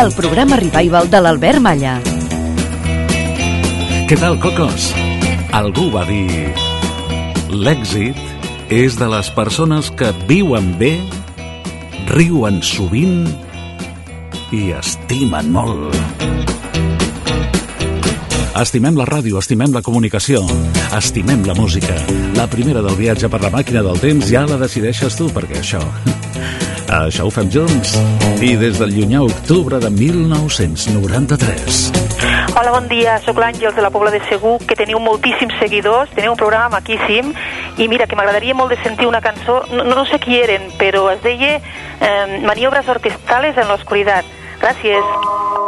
El programa Revival de l'Albert Malla. Què tal, cocos? Algú va dir... L'èxit és de les persones que viuen bé, riuen sovint i estimen molt. Estimem la ràdio, estimem la comunicació, estimem la música. La primera del viatge per la màquina del temps ja la decideixes tu, perquè això... Això ho fem junts. I des del llunyà octubre de 1993. Hola, bon dia. Soc l'Àngels de la Pobla de Segur, que teniu moltíssims seguidors, teniu un programa maquíssim, i mira, que m'agradaria molt de sentir una cançó, no, no sé qui eren, però es deia eh, Maniobres orquestales en l'oscuritat. Gràcies.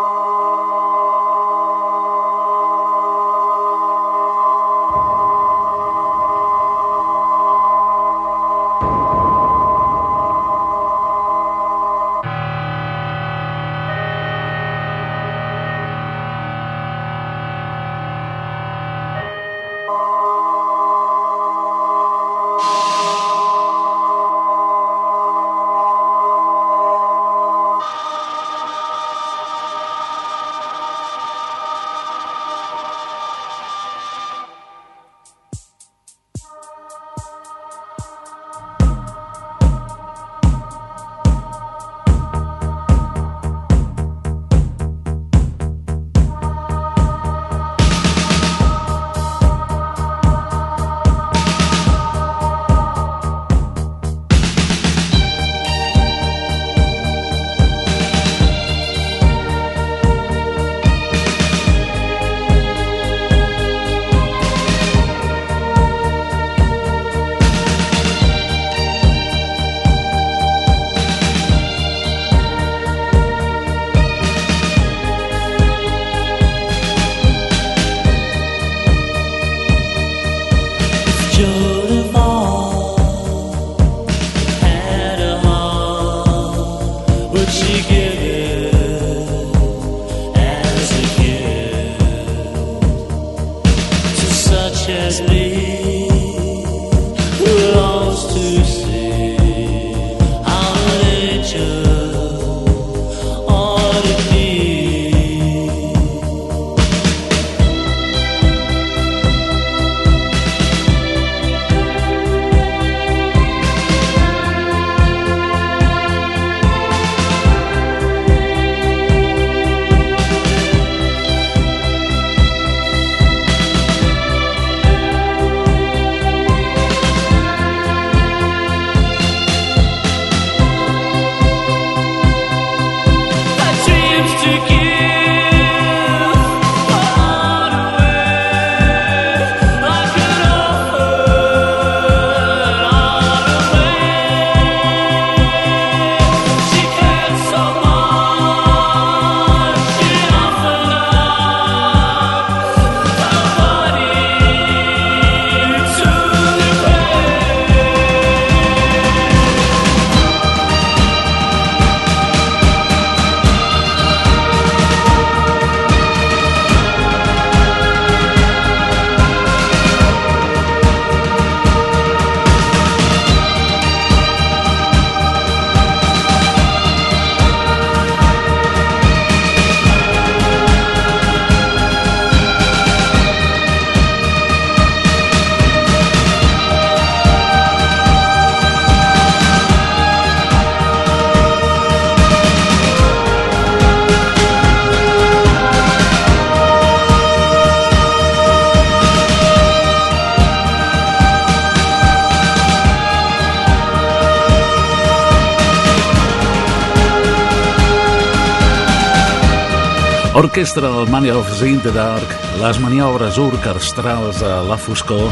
Mania of the Dark, les maniobres orquestrals a la foscor,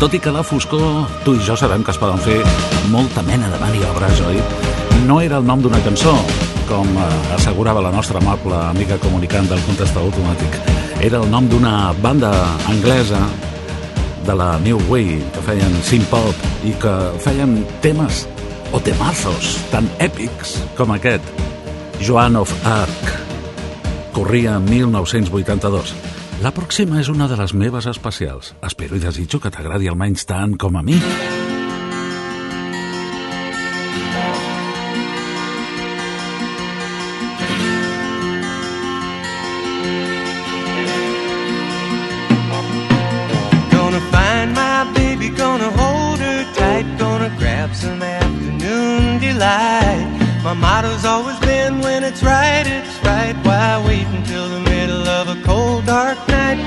Tot i que la foscor, tu i jo sabem que es poden fer molta mena de maniobres, oi? No era el nom d'una cançó, com eh, assegurava la nostra amable amiga comunicant del contestador automàtic. Era el nom d'una banda anglesa de la New Way, que feien synth-pop i que feien temes o temazos tan èpics com aquest, Joan of Arc. Corria en 1982. La pròxima és una de les meves especials. Espero i desitjo que t'agradi almenys tant com a mi. My motto's always been when it's right, it's until the middle of a cold, dark night?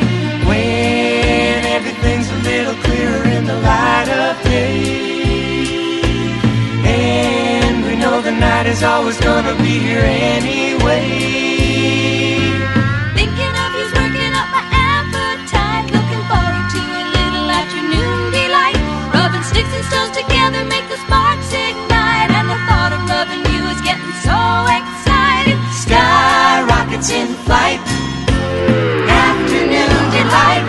When everything's a little clearer in the light of day. And we know the night is always gonna be here anyway. Sky in flight. Afternoon delight.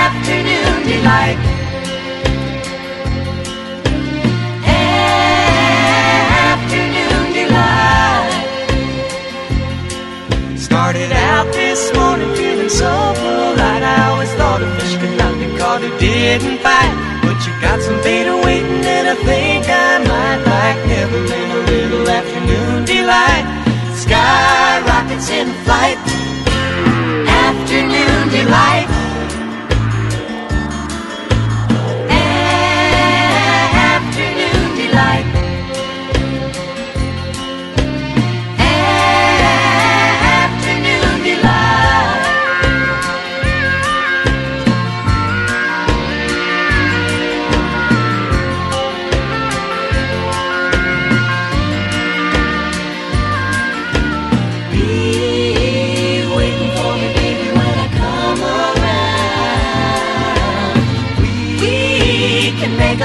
Afternoon delight. Afternoon delight. Started out this morning feeling so polite. I always thought a fish could not be caught who didn't fight. But you got some beta waiting, delight. Sky rockets in flight. Afternoon delight.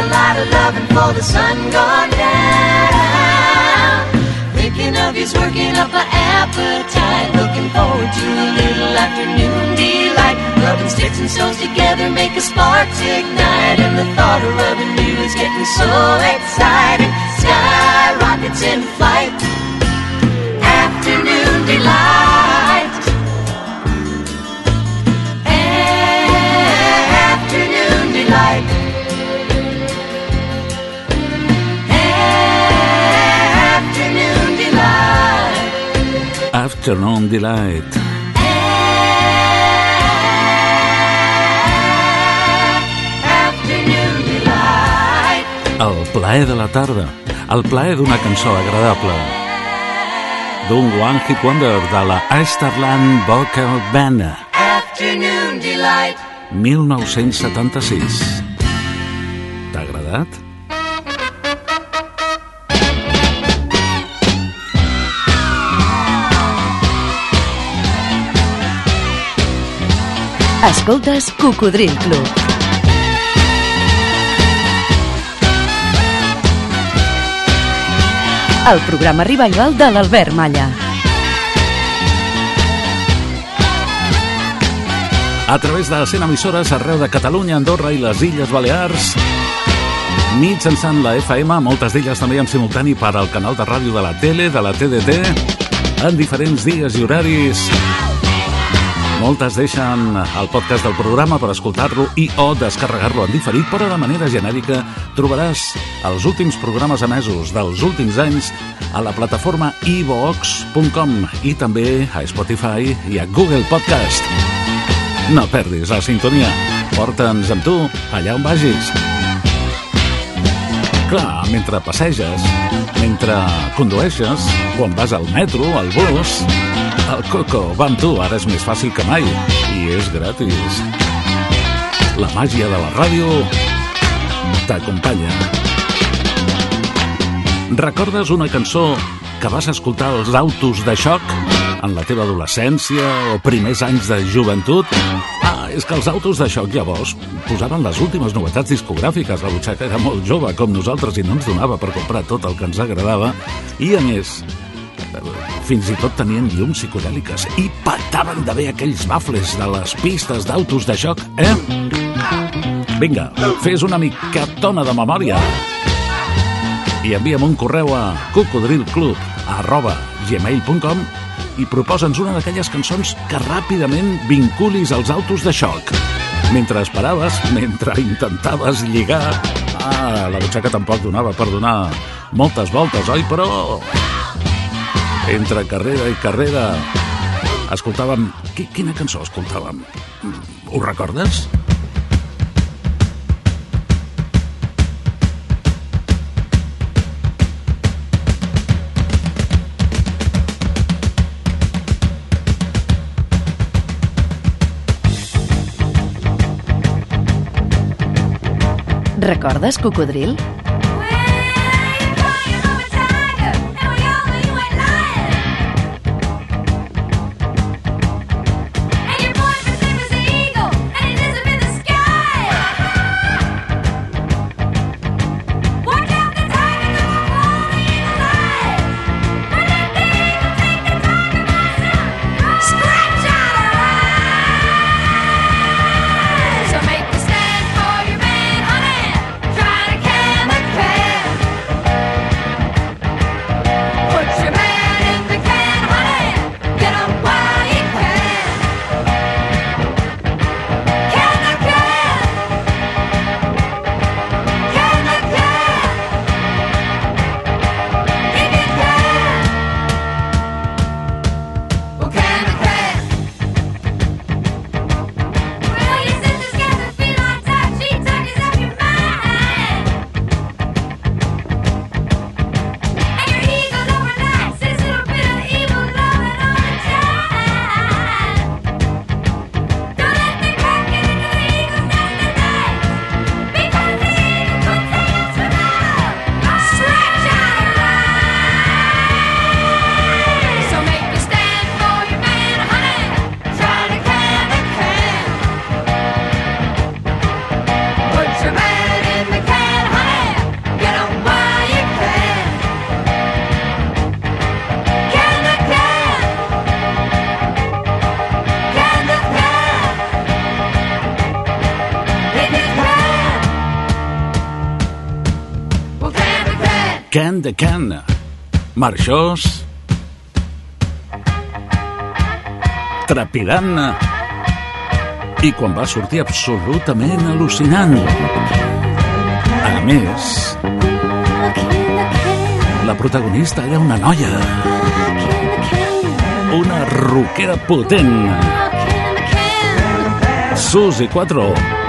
A lot of loving for the sun gone down. Thinking of you's working up an appetite. Looking forward to a little afternoon delight. Rubbing sticks and stones together make a sparks ignite. And the thought of rubbing you is getting so exciting. Sky rockets in flight. Afternoon delight. Afternoon Delight. Afternoon delight. El plaer de la tarda. El plaer d'una cançó agradable. D'un One Hit Wonder de la Esterland Vocal Band. Afternoon delight. 1976. T'ha agradat? Escoltes Cocodril Club. El programa revival de l'Albert Malla. A través de 100 emissores arreu de Catalunya, Andorra i les Illes Balears. Mitjançant la FM, moltes d'elles també en simultani per al canal de ràdio de la tele, de la TDT, en diferents dies i horaris. Moltes deixen el podcast del programa per escoltar-lo i o descarregar-lo en diferit, però de manera genèrica trobaràs els últims programes emesos dels últims anys a la plataforma ivox.com i també a Spotify i a Google Podcast. No perdis la sintonia. Porta'ns amb tu allà on vagis. Clar, mentre passeges, mentre condueixes, quan vas al metro, al bus... El Coco va amb tu, ara és més fàcil que mai. I és gratis. La màgia de la ràdio t'acompanya. Recordes una cançó que vas escoltar als autos de xoc en la teva adolescència o primers anys de joventut? Ah, és que els autos de xoc llavors posaven les últimes novetats discogràfiques. La butxaca era molt jove, com nosaltres, i no ens donava per comprar tot el que ens agradava. I, a més, fins i tot tenien llums psicodèliques i petaven de bé aquells bafles de les pistes d'autos de xoc, eh? Vinga, fes una micatona de memòria i envia'm un correu a cocodrilclub arroba gmail.com i proposa'ns una d'aquelles cançons que ràpidament vinculis als autos de xoc. Mentre esperaves, mentre intentaves lligar... Ah, la butxaca tampoc donava per donar moltes voltes, oi? Però entre carrera i carrera escoltàvem... Qui- Quina cançó escoltàvem? Ho recordes? Recordes, cocodril? Can. De Can. Marxós. Trepidant. I quan va sortir absolutament al·lucinant. A més, la protagonista era una noia. Una roquera potent. Susi 4.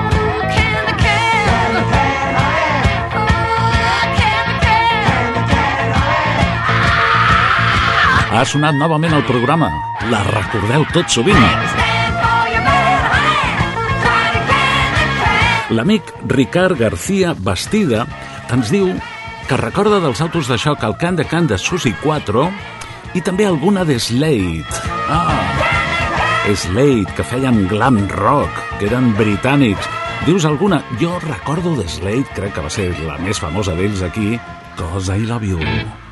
Ha sonat novament al programa. La recordeu tot sovint. L'amic Ricard García Bastida ens diu que recorda dels autos de xoc al Can de Can de Susi 4 i també alguna de Slade. Ah, Slade, que feien glam rock, que eren britànics. Dius alguna? Jo recordo de Slade, crec que va ser la més famosa d'ells aquí, Cause I Love You.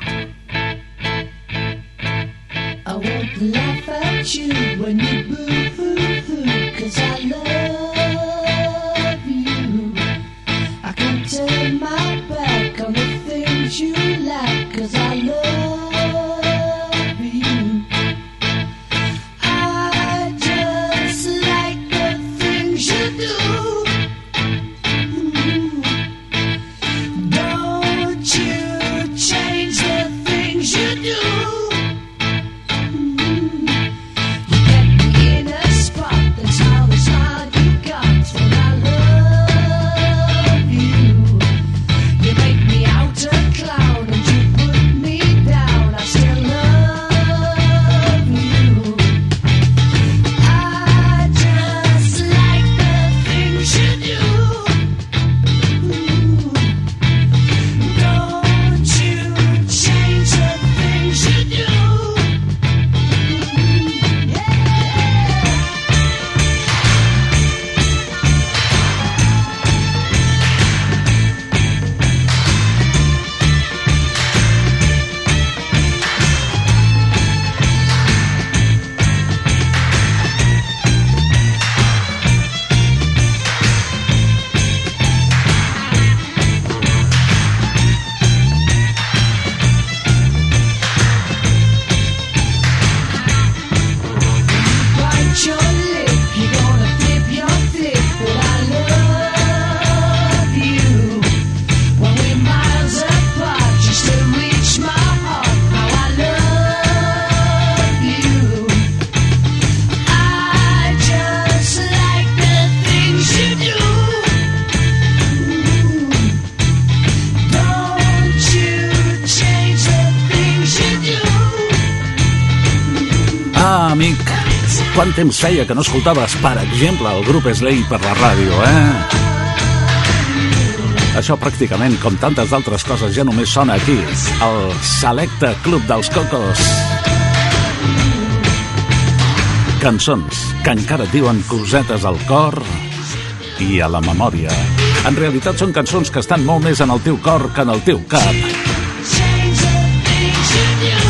Laugh at you when you boo-hoo-hoo, temps feia que no escoltaves, per exemple, el grup Slay per la ràdio, eh? Això pràcticament, com tantes d'altres coses, ja només sona aquí, al Selecte Club dels Cocos. Cançons que encara diuen cosetes al cor i a la memòria. En realitat són cançons que estan molt més en el teu cor que en el teu cap.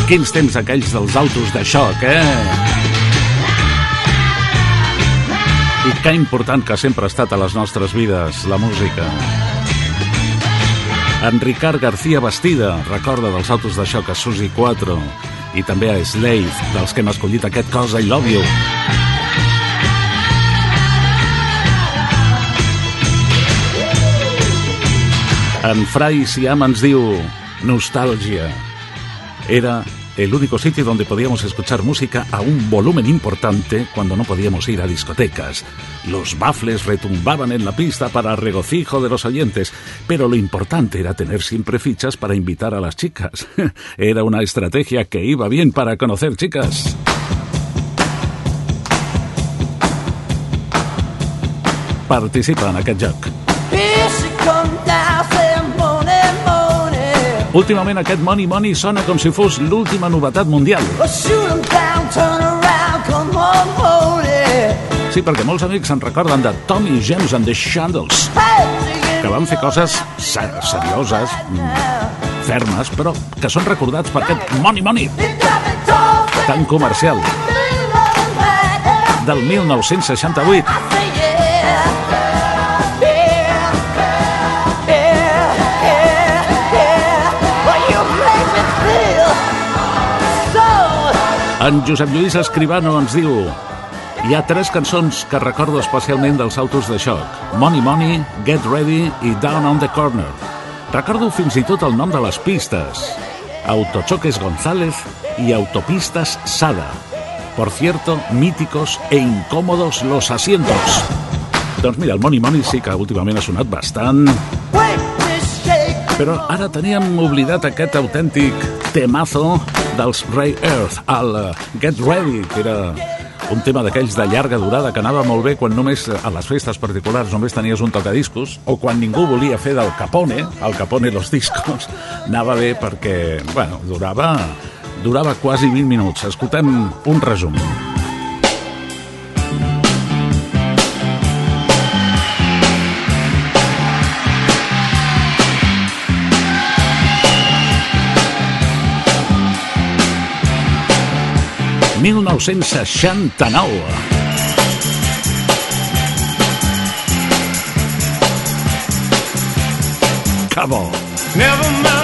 Quins temps aquells dels autos de xoc, eh? I que important que sempre ha estat a les nostres vides, la música. En Ricard García Bastida recorda dels autos de xoc a Susi 4 i també a Slave, dels que hem escollit aquest cosa I Love You. En Fray Siam ens diu Nostalgia. Era el único sitio donde podíamos escuchar música a un volumen importante cuando no podíamos ir a discotecas. Los bafles retumbaban en la pista para regocijo de los oyentes, pero lo importante era tener siempre fichas para invitar a las chicas. Era una estrategia que iba bien para conocer chicas. Participa en aquest joc. Últimament aquest Money Money sona com si fos l'última novetat mundial. Sí, perquè molts amics se'n recorden de Tommy James and the Shandles, que van fer coses ser serioses, mm, fermes, però que són recordats per aquest Money Money tan comercial del 1968. En Josep Lluís Escribano ens diu hi ha tres cançons que recordo especialment dels autos de xoc. Money Money, Get Ready i Down on the Corner. Recordo fins i tot el nom de les pistes. Autochoques González y Autopistas Sada. Por cierto, míticos e incómodos los asientos. Doncs mira, el Money Money sí que últimament ha sonat bastant. Però ara teníem oblidat aquest autèntic temazo dels Ray Earth, el eh, Get Ready, que era un tema d'aquells de llarga durada que anava molt bé quan només a les festes particulars només tenies un tocadiscos o quan ningú volia fer del Capone, el Capone los discos, anava bé perquè, bueno, durava, durava quasi 20 minuts. Escoltem un resum. ...1969. Cabo. Never met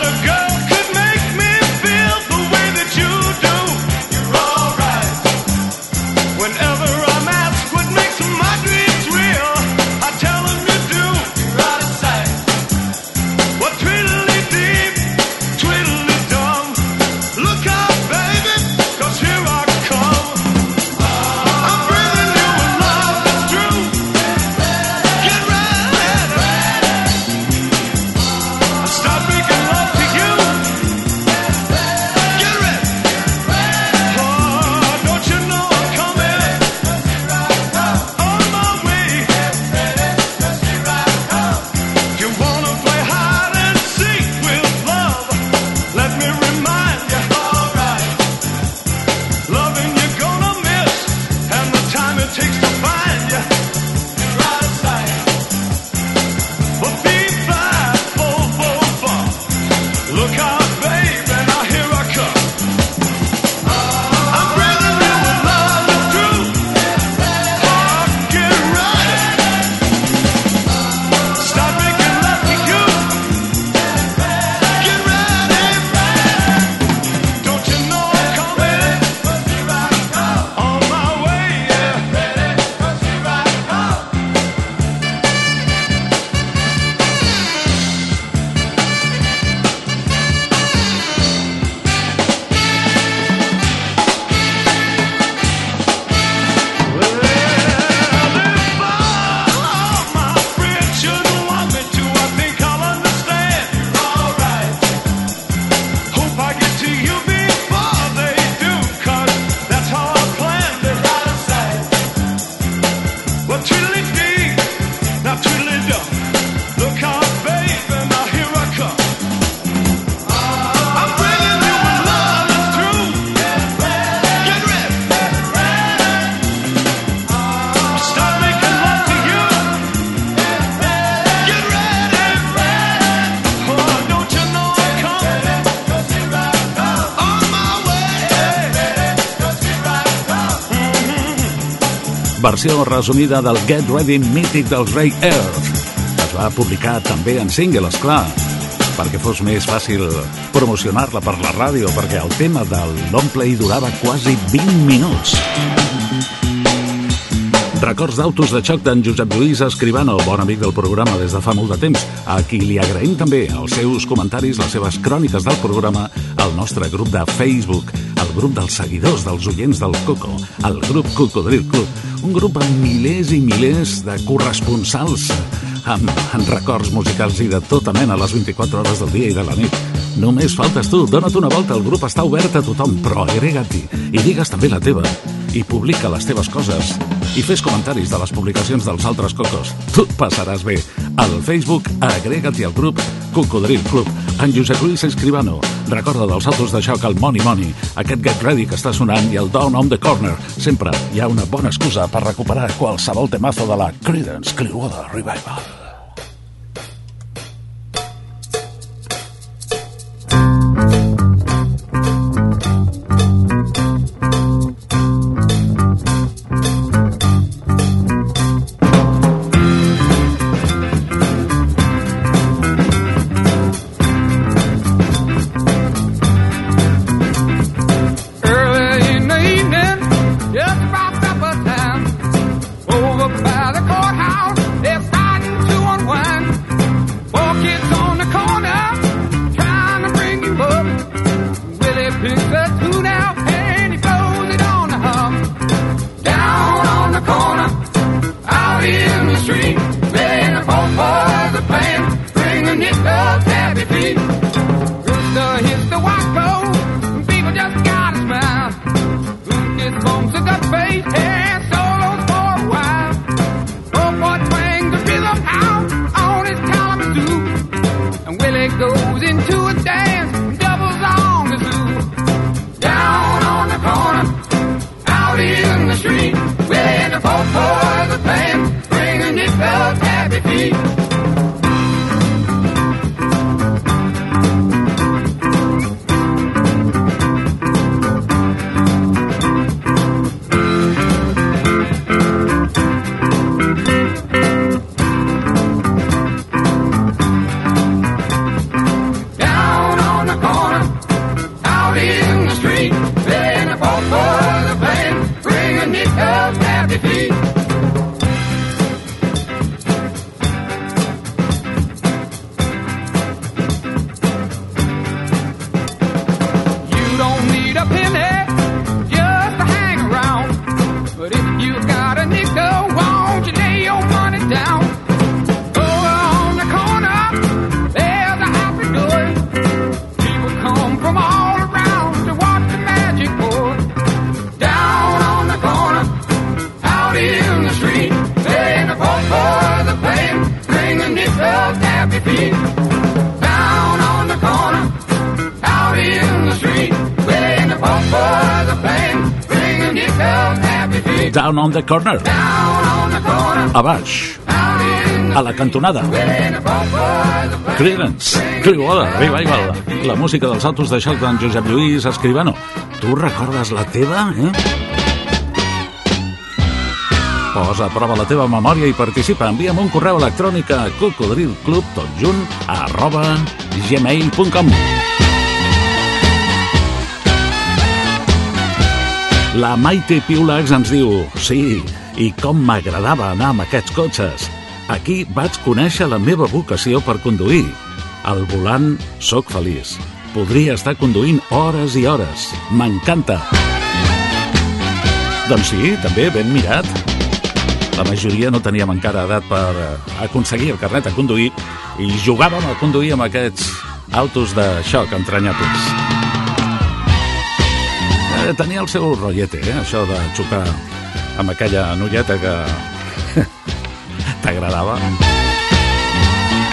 versió resumida del Get Ready mític dels Ray Earth. Es va publicar també en single, esclar, perquè fos més fàcil promocionar-la per la ràdio, perquè el tema del long play durava quasi 20 minuts. Records d'autos de xoc d'en Josep Lluís Escribano, bon amic del programa des de fa molt de temps, a qui li agraïm també els seus comentaris, les seves cròniques del programa al nostre grup de Facebook, el grup dels seguidors, dels oients del Coco, el grup Cocodril Club, un grup amb milers i milers de corresponsals amb, amb records musicals i de tota mena a les 24 hores del dia i de la nit. Només faltes tu, dona't una volta, el grup està obert a tothom, però agrega-t'hi i digues també la teva i publica les teves coses i fes comentaris de les publicacions dels altres cocos. Tu passaràs bé. Al Facebook, agrega't-hi al grup Cocodril Club. En Josep Lluís Escribano. Recorda dels autos de xoc al Money Money, aquest Get Ready que està sonant i el Down on the Corner. Sempre hi ha una bona excusa per recuperar qualsevol temazo de la Creedence Clearwater Revival. Down on the Corner, a baix, a la cantonada. Creedence, Clearwater Revival, la música dels autos de d'en Josep Lluís Escribano. Tu recordes la teva, eh? Posa a prova la teva memòria i participa. Envia'm un correu electrònic a cocodrilclub, tot junt, arroba gmail.com. La Maite Piulax ens diu Sí, i com m'agradava anar amb aquests cotxes. Aquí vaig conèixer la meva vocació per conduir. Al volant sóc feliç. Podria estar conduint hores i hores. M'encanta. Doncs sí, també ben mirat. La majoria no teníem encara edat per eh, aconseguir el carnet a conduir i jugàvem a conduir amb aquests autos de xoc entranyables. Eh, tenia el seu rotllete, eh, això de xocar amb aquella nolleta que t'agradava.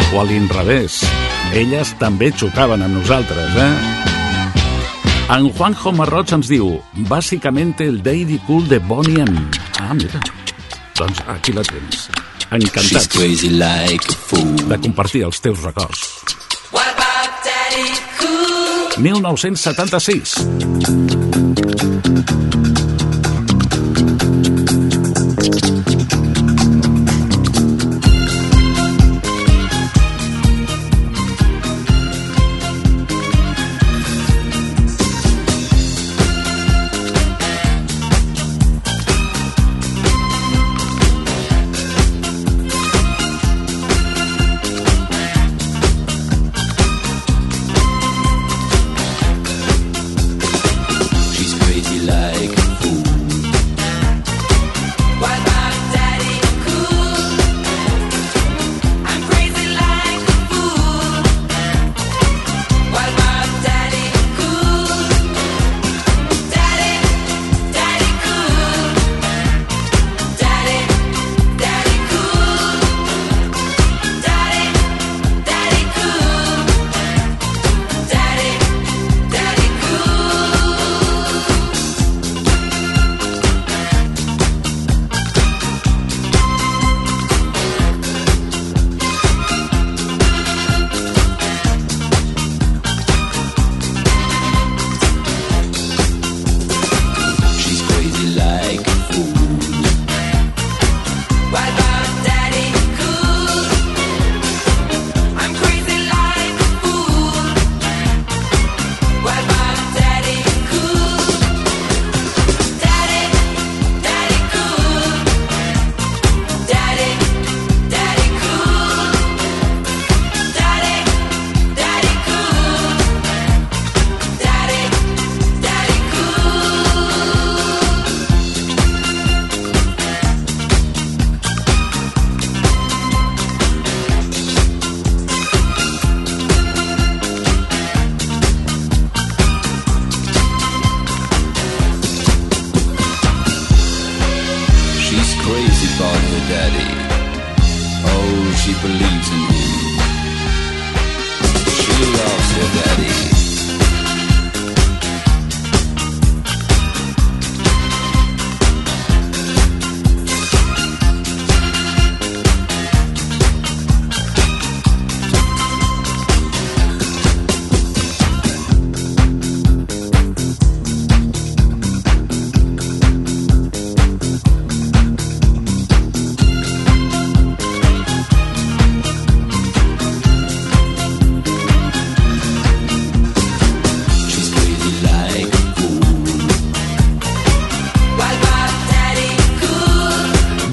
O a l'inrevés, elles també xocaven amb nosaltres, eh? En Juanjo Marroig ens diu Bàsicamente el Daddy Cool de Bonnie M. Ah, mira. Doncs aquí la tens. Crazy like a fool. de compartir els teus records. 1976.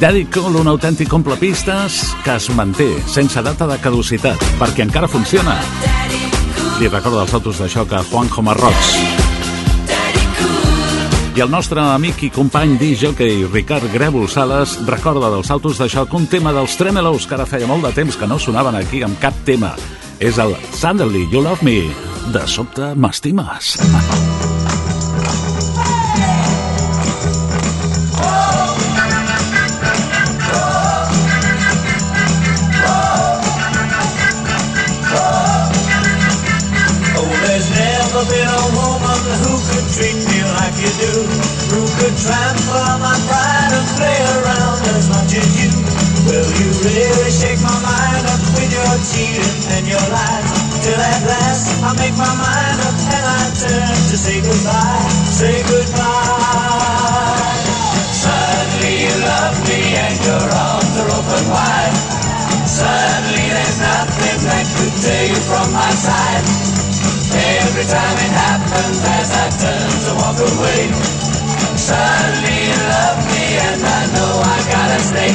Daddy Cool, un autèntic complepistes que es manté sense data de caducitat, perquè encara funciona. Li recorda els autos de xoc a Juanjo Marrocs. I el nostre amic i company DJ Ricard Grèvol Sales recorda dels autos de xoc un tema dels Tremelos que ara feia molt de temps que no sonaven aquí amb cap tema. És el Suddenly You Love Me. De sobte m'estimes. Could trample my pride and play around as much as you. Will you really shake my mind up with your cheating and your lies? Till at last I make my mind up and I turn to say goodbye, say goodbye. Suddenly you love me and your arms are open wide. Suddenly there's nothing that could tear you from my side. Every time it happens as I turn to walk away. Love me, and I know I gotta stay.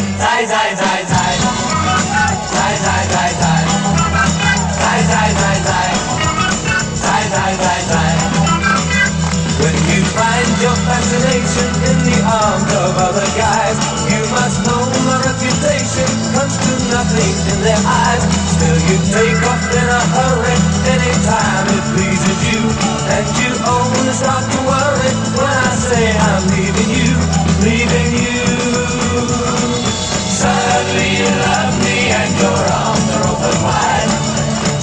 When you find your fascination in the arms of other guys nothing in their eyes. Still you take off in a hurry anytime it pleases you, and you only start to worry when I say I'm leaving you, leaving you. Suddenly you love me and your arms are open wide.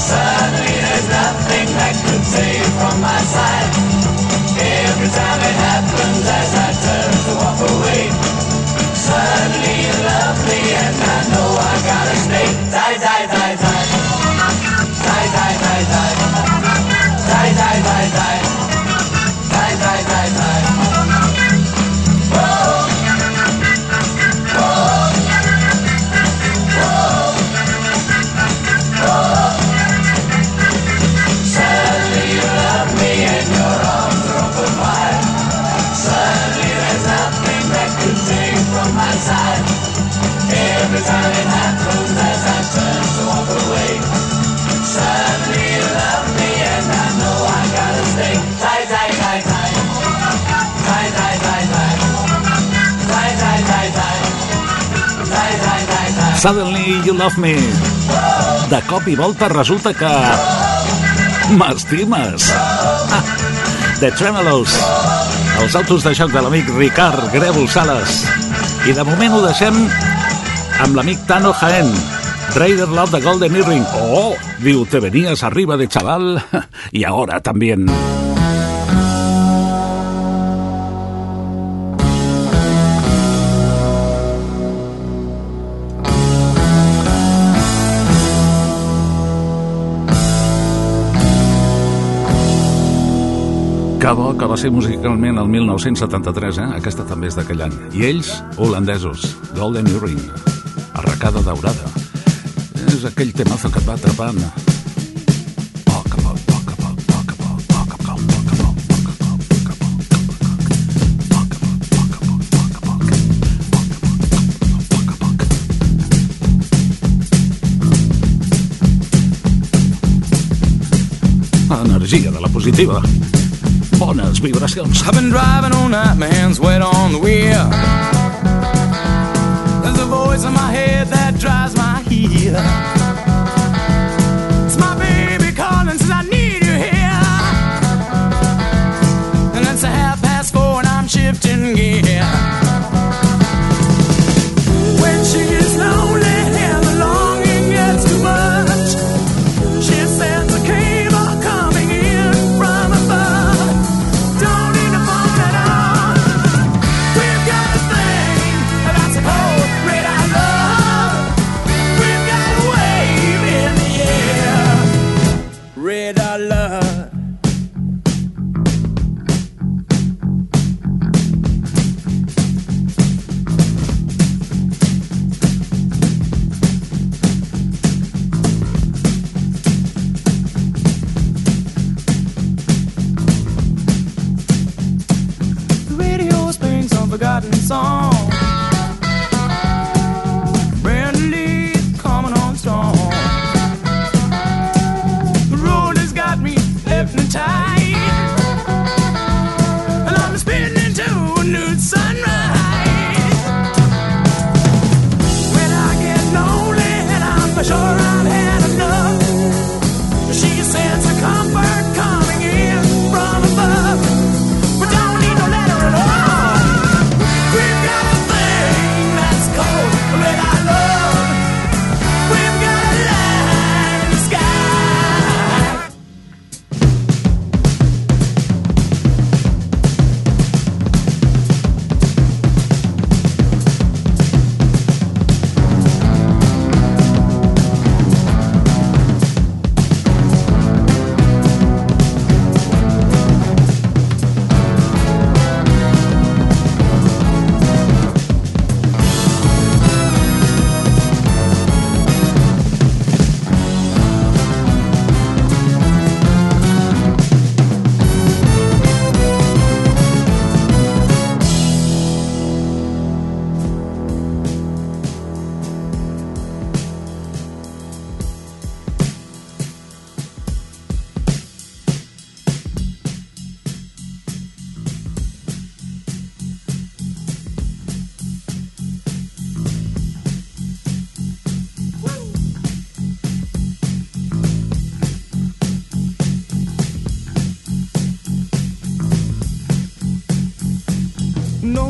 Suddenly there's nothing that could you from my side. Every time it happens as I turn to walk away Suddenly you love me and I know I gotta stay die, die, die Die, die, die, die Die, die, die, die Die, Suddenly You Love Me. De cop i volta resulta que... M'estimes. Ah, The Tremolos. Els autos de joc de l'amic Ricard Grèvol Sales. I de moment ho deixem amb l'amic Tano Jaén. Raider Love de Golden Earring. Oh, diu, te venías arriba de chaval y ahora también. Que bo que va ser musicalment el 1973, eh? Aquesta també és d'aquell any. I ells, holandesos, Golden Earring, arracada daurada. És aquell temazo que et va atrapant. Energia de la positiva. Bones vibracions. I've been driving all night, my hands wet on the wheel. Voice in my head that drives my heel.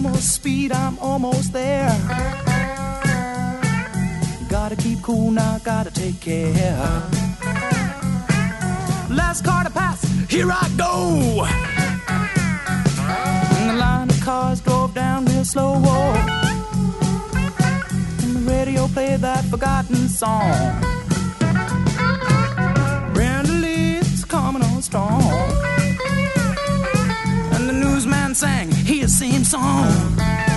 More speed, I'm almost there. Gotta keep cool now, gotta take care. Last car to pass, here I go. And the line of cars drove down real slow. And the radio played that forgotten song. Same song.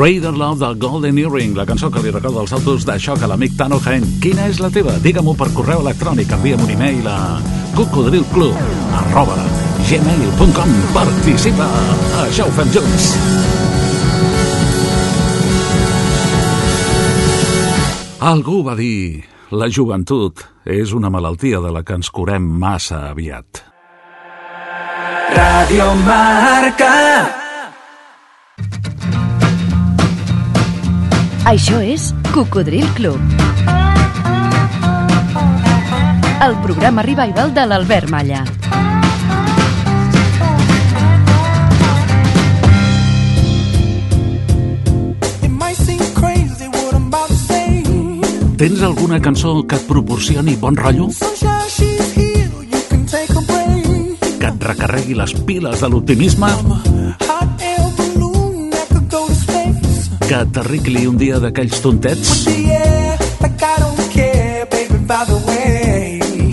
Raider Love del Golden Earring, la cançó que li recorda els autos de xoc a l'amic Tano Jaén. Quina és la teva? Digue-m'ho per correu electrònic. Envia'm un e-mail a cocodrilclub arroba gmail.com Participa! Això ho fem junts! Algú va dir la joventut és una malaltia de la que ens curem massa aviat. Radio Marca. Això és Cocodril Club. El programa revival de l'Albert Malla. Tens alguna cançó que et proporcioni bon rotllo? Que et recarregui les piles de l'optimisme? Que t'arricli un dia d'aquells tontets?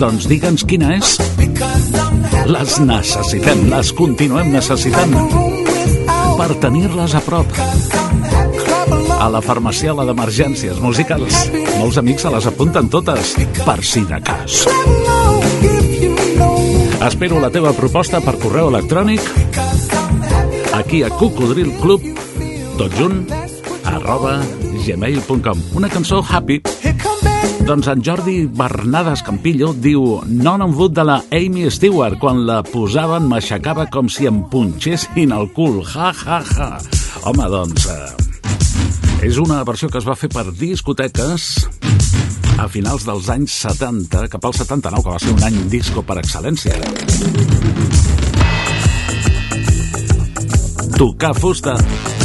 Doncs digue'ns quina és. Les necessitem, les continuem necessitant per tenir-les a prop. A la farmaciola d'emergències musicals. Molts amics se les apunten totes, per si de cas. Espero la teva proposta per correu electrònic aquí a cocodrilclub, tot junt, arroba gmail.com. Una cançó happy. Doncs en Jordi Bernades Campillo diu Non fot de la Amy Stewart quan la posaven m'aixecava com si em punxessin el cul ja, ja, ja home, doncs eh, és una versió que es va fer per discoteques a finals dels anys 70 cap al 79, que va ser un any disco per excel·lència tocar fusta que guapa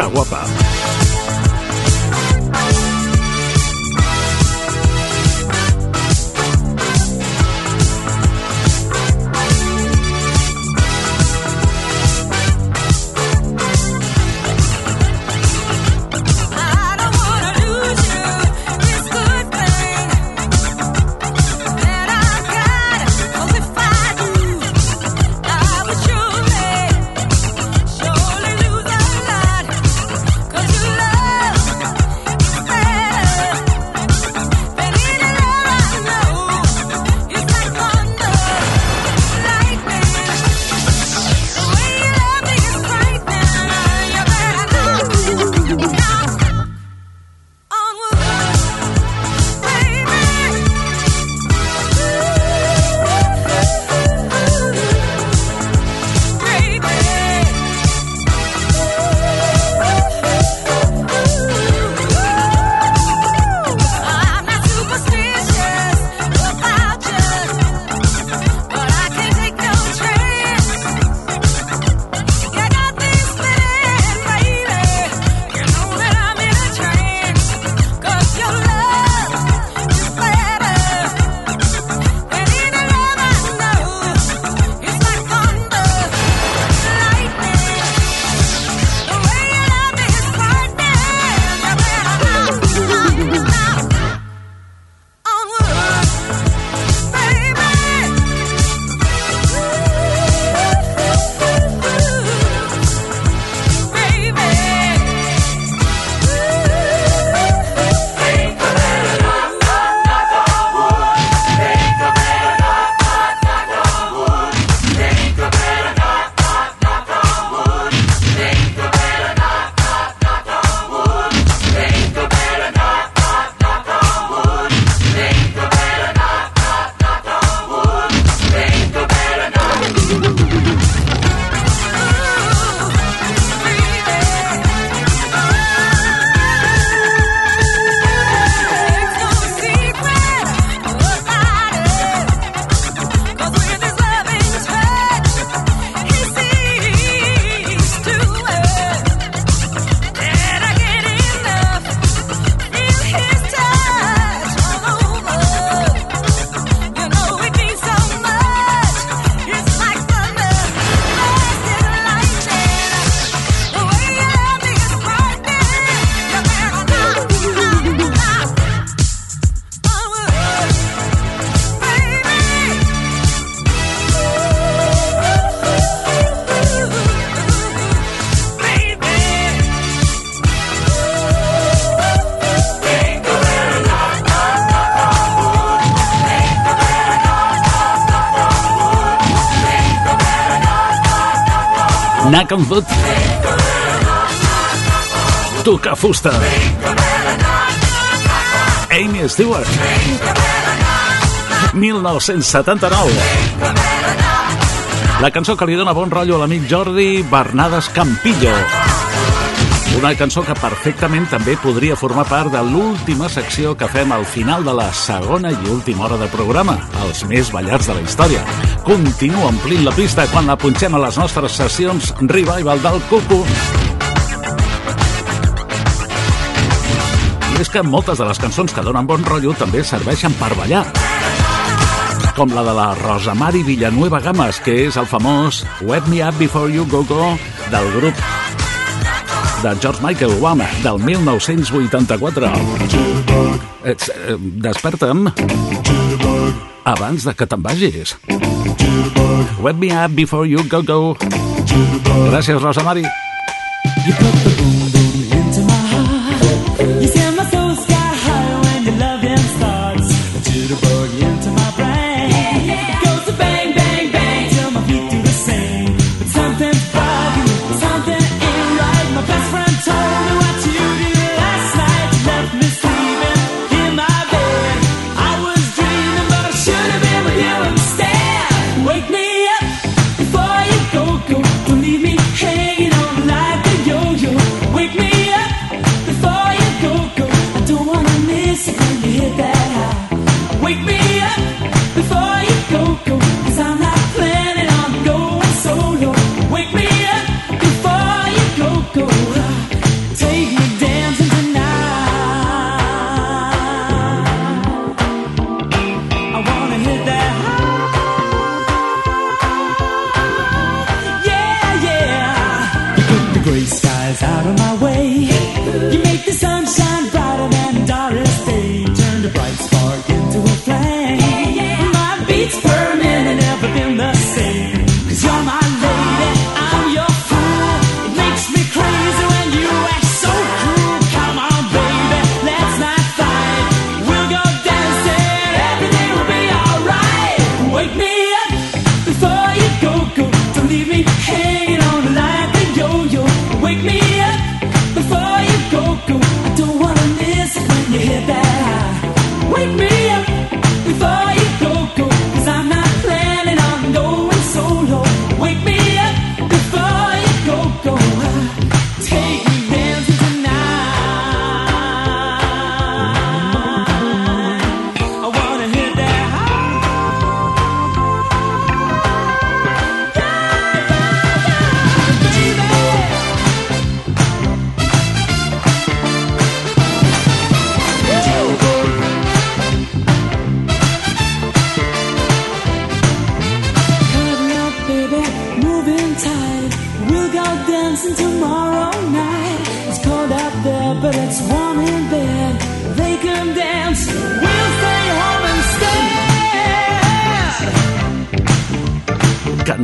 I On Foot. Tocar fusta. Amy Stewart. 1979. La cançó que li dona bon rotllo a l'amic Jordi Bernades Campillo. Una cançó que perfectament també podria formar part de l'última secció que fem al final de la segona i última hora de programa, els més ballats de la història. Continua omplint la pista quan la punxem a les nostres sessions Revival del Cucu. I és que moltes de les cançons que donen bon rotllo també serveixen per ballar com la de la Rosa Mari Villanueva Gamas, que és el famós Wet Me Up Before You Go Go del grup de George Michael Wham del 1984. Ets, eh, desperta'm abans de que te'n vagis. Wet Me Up Before You Go Go. Gràcies, Rosa Mari.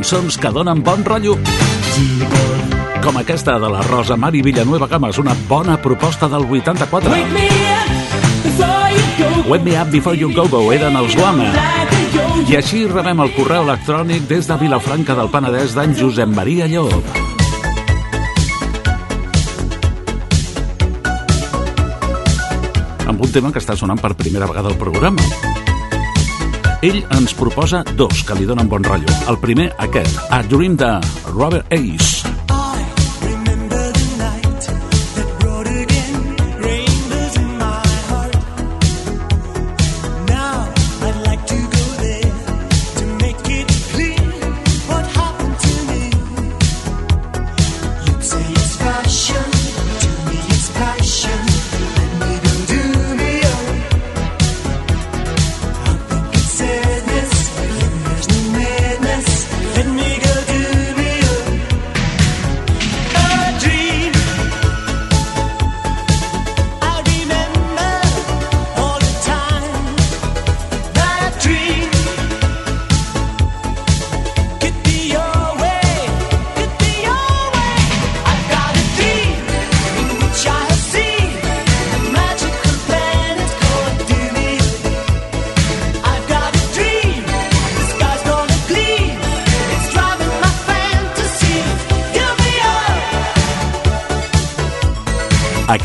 Cançons que donen bon rotllo. Com aquesta de la Rosa Mari Villanueva Gamas, una bona proposta del 84. Wake me up before you go. Wet Me Up Before You Go Go eren els Guama. I així rebem el correu electrònic des de Vilafranca del Penedès d'en Josep Maria Llop. Amb un tema que està sonant per primera vegada al programa. Ell ens proposa dos que li donen bon rotllo. El primer, aquest, A Dream de Robert Ace.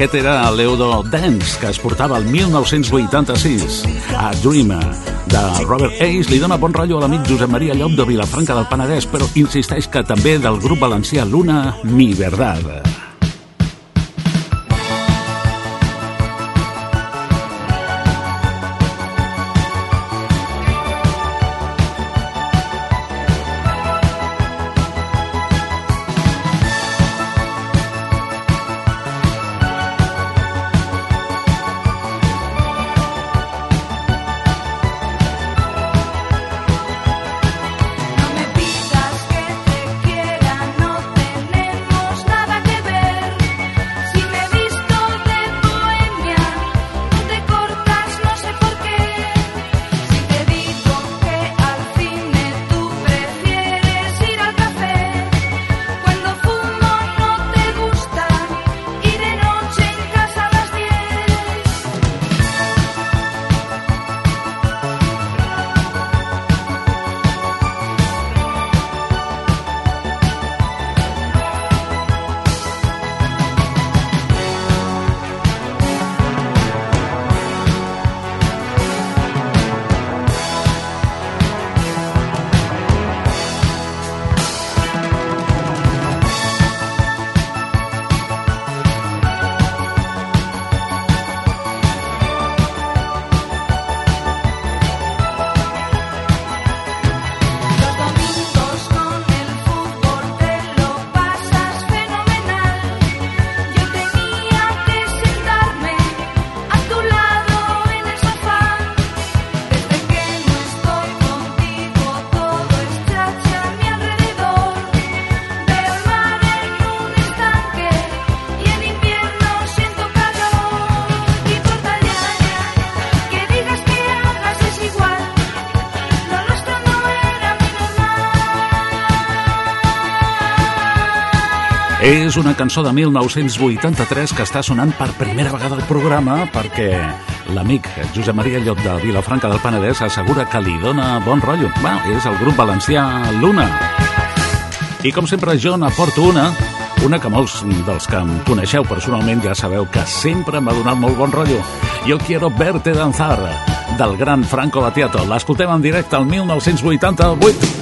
Aquest era l'Eudo Dance, que es portava el 1986. A Dreamer, de Robert Hayes, li dona bon rotllo a l'amic Josep Maria Llop de Vilafranca del Penedès, però insisteix que també del grup valencià Luna, Mi Verdad. És una cançó de 1983 que està sonant per primera vegada al programa perquè l'amic Josep Maria Llop de Vilafranca del Penedès assegura que li dona bon rotllo. Bueno, és el grup valencià Luna. I com sempre jo n'aporto una, una que molts dels que em coneixeu personalment ja sabeu que sempre m'ha donat molt bon rotllo. Yo quiero verte danzar, del gran Franco Battiato. L'escoltem en directe al 1988.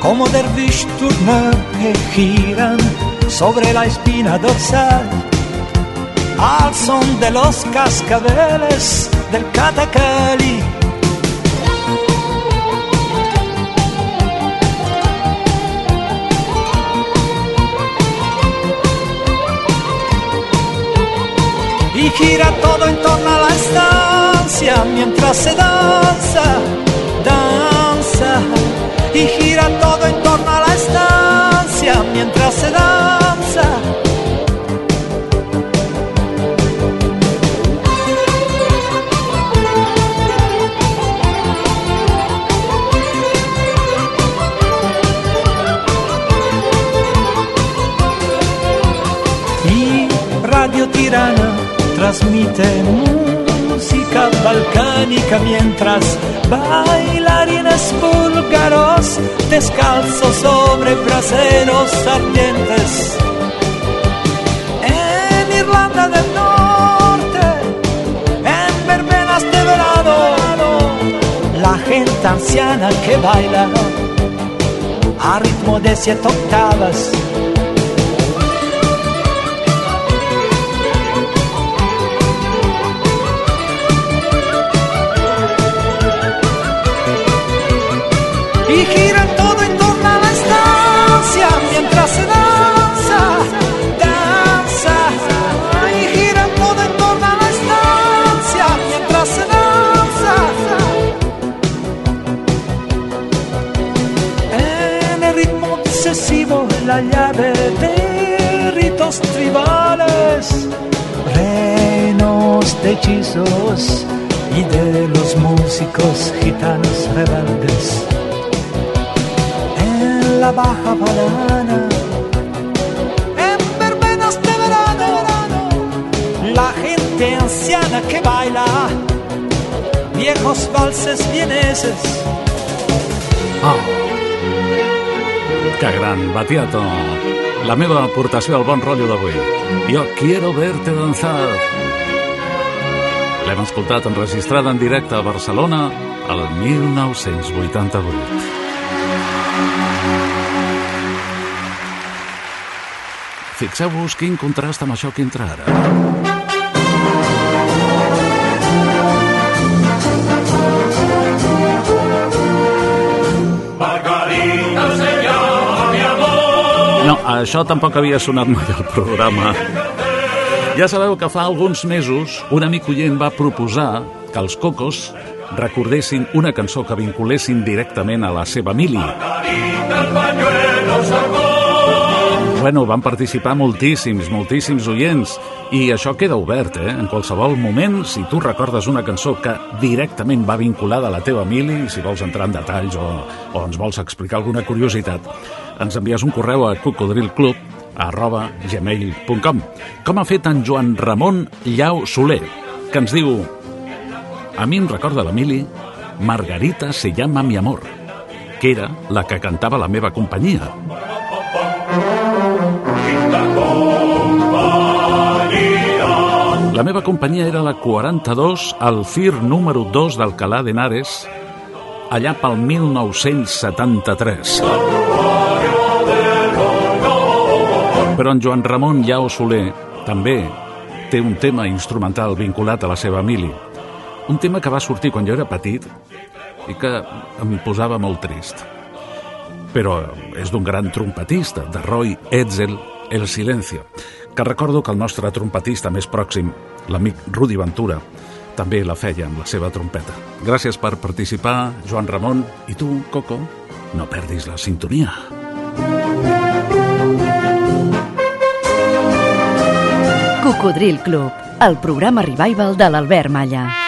como dervish turner que giran sobre la espina dorsal al son de los cascabeles del catacali. Y gira todo en torno a la estancia mientras se danza y gira todo en torno a la estancia mientras se danza. Y Radio Tirana transmite música balcánica mientras bailarines búlgaros descalzos sobre braseros ardientes. En Irlanda del Norte, en verbenas de verano, la gente anciana que baila a ritmo de siete octavas. mientras se danza, danza. Y gira todo en torno a la estancia mientras se danza. En el ritmo obsesivo, la llave de ritos tribales, reinos de hechizos y de los músicos gitanos rebeldes. La baja balana, en verbenas de verano, la gente anciana que baila viejos valses vieneses. Oh. Que gran, Batiato. La meva aportació al bon rotllo d'avui. Jo quiero verte danzar. L'hem escoltat enregistrada en directe a Barcelona el 1988. Fixeu-vos quin contrast amb això que entra ara. No, això tampoc havia sonat mai al programa. Ja sabeu que fa alguns mesos un amic oient va proposar que els Cocos recordessin una cançó que vinculessin directament a la seva mili. Margarita el pañuelo. Bueno, van participar moltíssims, moltíssims oients i això queda obert, eh? En qualsevol moment, si tu recordes una cançó que directament va vinculada a la teva mili, si vols entrar en detalls o, o ens vols explicar alguna curiositat, ens envies un correu a cocodrilclub arroba gmail.com com ha fet en Joan Ramon Llau Soler, que ens diu a mi em recorda la Mili Margarita se llama mi amor, que era la que cantava la meva companyia. La meva companyia era la 42 al FIR número 2 d'Alcalà de Henares, allà pel 1973. Però en Joan Ramon Llao Soler també té un tema instrumental vinculat a la seva mili. Un tema que va sortir quan jo era petit i que em posava molt trist. Però és d'un gran trompetista, de Roy Edsel, El Silencio, que recordo que el nostre trompetista més pròxim, l'amic Rudi Ventura, també la feia amb la seva trompeta. Gràcies per participar, Joan Ramon, i tu, Coco, no perdis la sintonia. Cocodril Club, el programa revival de l'Albert Malla.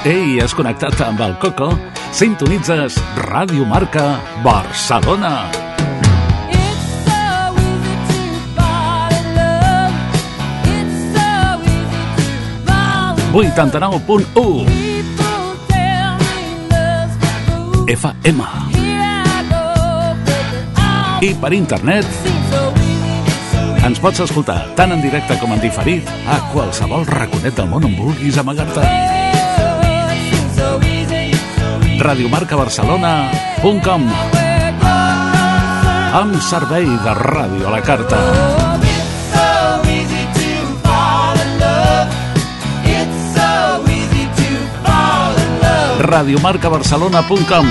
Ei, has connectat amb el Coco? Sintonitzes Ràdio Marca Barcelona. 89.1 FM i per internet ens pots escoltar tant en directe com en diferit a qualsevol raconet del món on vulguis amagar-te. radiomarcabarcelona.com amb servei de ràdio a la carta. radiomarcabarcelona.com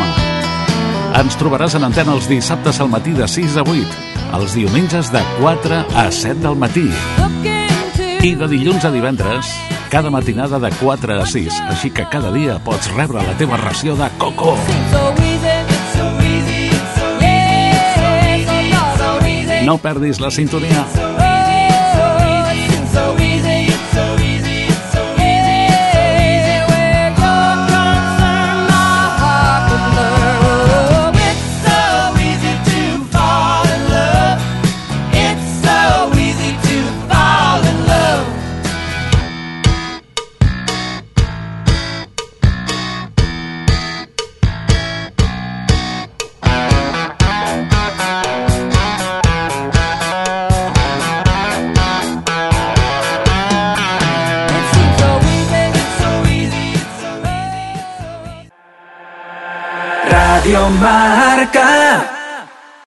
Ens trobaràs en antena els dissabtes al matí de 6 a 8, els diumenges de 4 a 7 del matí. I de dilluns a divendres, cada matinada de 4 a 6, així que cada dia pots rebre la teva ració de coco. No perdis la sintonia. Radio Marca.